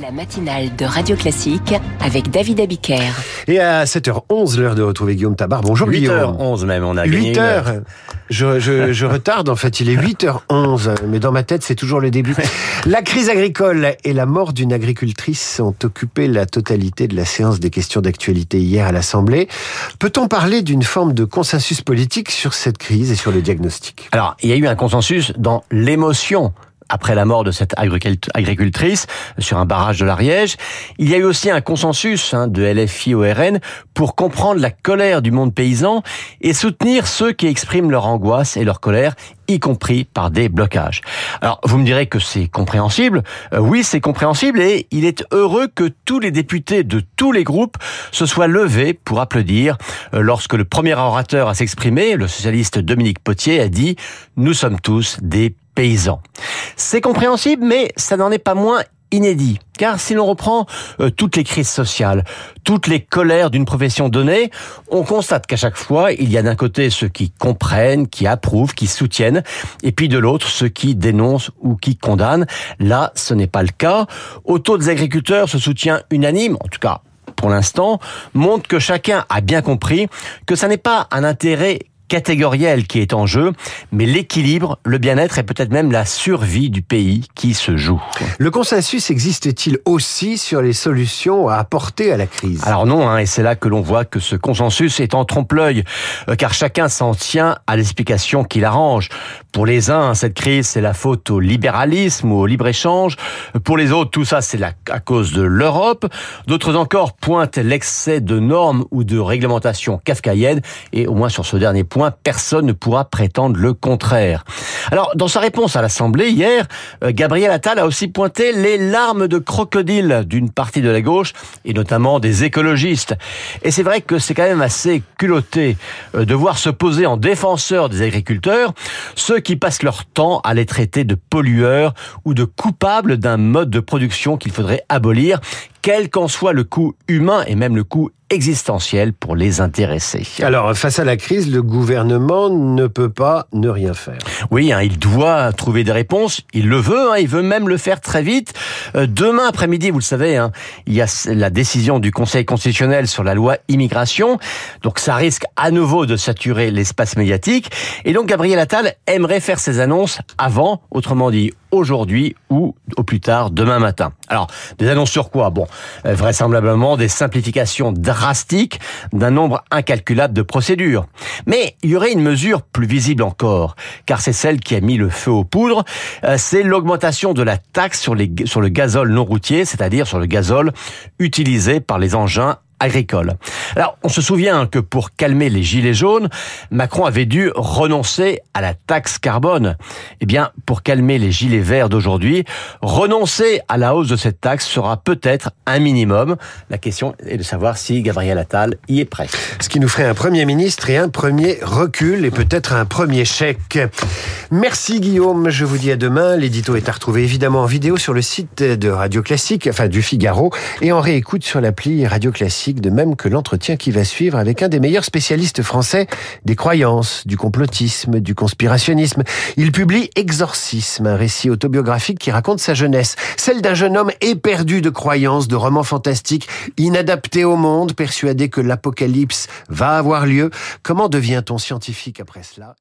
La matinale de Radio Classique avec David Abiker. Et à 7h11, l'heure de retrouver Guillaume Tabar. Bonjour Guillaume. 8h11 même, on a 8h. Je, je, je, retarde en fait, il est 8h11, mais dans ma tête c'est toujours le début. La crise agricole et la mort d'une agricultrice ont occupé la totalité de la séance des questions d'actualité hier à l'Assemblée. Peut-on parler d'une forme de consensus politique sur cette crise et sur le diagnostic? Alors, il y a eu un consensus dans l'émotion après la mort de cette agricultrice sur un barrage de l'Ariège. Il y a eu aussi un consensus hein, de LFI pour comprendre la colère du monde paysan et soutenir ceux qui expriment leur angoisse et leur colère, y compris par des blocages. Alors, vous me direz que c'est compréhensible. Euh, oui, c'est compréhensible et il est heureux que tous les députés de tous les groupes se soient levés pour applaudir euh, lorsque le premier orateur a s'exprimer, le socialiste Dominique Potier, a dit « Nous sommes tous des C'est compréhensible, mais ça n'en est pas moins inédit. Car si l'on reprend euh, toutes les crises sociales, toutes les colères d'une profession donnée, on constate qu'à chaque fois, il y a d'un côté ceux qui comprennent, qui approuvent, qui soutiennent, et puis de l'autre ceux qui dénoncent ou qui condamnent. Là, ce n'est pas le cas. Au taux des agriculteurs, ce soutien unanime, en tout cas pour l'instant, montre que chacun a bien compris que ça n'est pas un intérêt catégoriel qui est en jeu, mais l'équilibre, le bien-être et peut-être même la survie du pays qui se joue. Le consensus existe-t-il aussi sur les solutions à apporter à la crise? Alors non, hein, et c'est là que l'on voit que ce consensus est en trompe-l'œil, euh, car chacun s'en tient à l'explication qui l'arrange. Pour les uns, cette crise, c'est la faute au libéralisme ou au libre-échange. Pour les autres, tout ça, c'est à cause de l'Europe. D'autres encore pointent l'excès de normes ou de réglementations kafkaïennes, et au moins sur ce dernier point, personne ne pourra prétendre le contraire. Alors, dans sa réponse à l'Assemblée hier, euh, Gabriel Attal a aussi pointé les larmes de crocodile d'une partie de la gauche, et notamment des écologistes. Et c'est vrai que c'est quand même assez culotté euh, de voir se poser en défenseur des agriculteurs ceux qui passent leur temps à les traiter de pollueurs ou de coupables d'un mode de production qu'il faudrait abolir, quel qu'en soit le coût humain et même le coût existentiel pour les intéressés. Alors, face à la crise, le gouvernement ne peut pas ne rien faire. Oui, hein, il doit trouver des réponses. Il le veut, hein, il veut même le faire très vite. Euh, demain après-midi, vous le savez, hein, il y a la décision du Conseil constitutionnel sur la loi immigration. Donc, ça risque à nouveau de saturer l'espace médiatique. Et donc, Gabriel Attal aimerait faire ses annonces avant, autrement dit, aujourd'hui ou au plus tard demain matin. Alors, des annonces sur quoi? Bon, euh, vraisemblablement des simplifications drastiques d'un nombre incalculable de procédures. Mais il y aurait une mesure plus visible encore, car c'est celle qui a mis le feu aux poudres, euh, c'est l'augmentation de la taxe sur, le gazole non routier, c'est-à-dire sur le gazole utilisé par les engins agricole. Alors, on se souvient que pour calmer les gilets jaunes, Macron avait dû renoncer à la taxe carbone. Eh bien, pour calmer les gilets verts d'aujourd'hui, renoncer à la hausse de cette taxe sera peut-être un minimum. La question est de savoir si Gabriel Attal y est prêt. Ce qui nous ferait un premier ministre et un premier recul et peut-être un premier chèque. Merci Guillaume, je vous dis à demain. L'édito est à retrouver évidemment en vidéo sur le site de Radio Classique, enfin du Figaro, et en réécoute sur l'appli Radio De même que l'entretien qui va suivre avec un des meilleurs spécialistes français des croyances, du complotisme, du conspirationnisme. Il publie Exorcisme, un récit autobiographique qui raconte sa jeunesse, celle d'un jeune homme éperdu de croyances, de romans fantastiques, inadapté au monde, persuadé que l'apocalypse va avoir lieu. Comment devient-on scientifique après cela?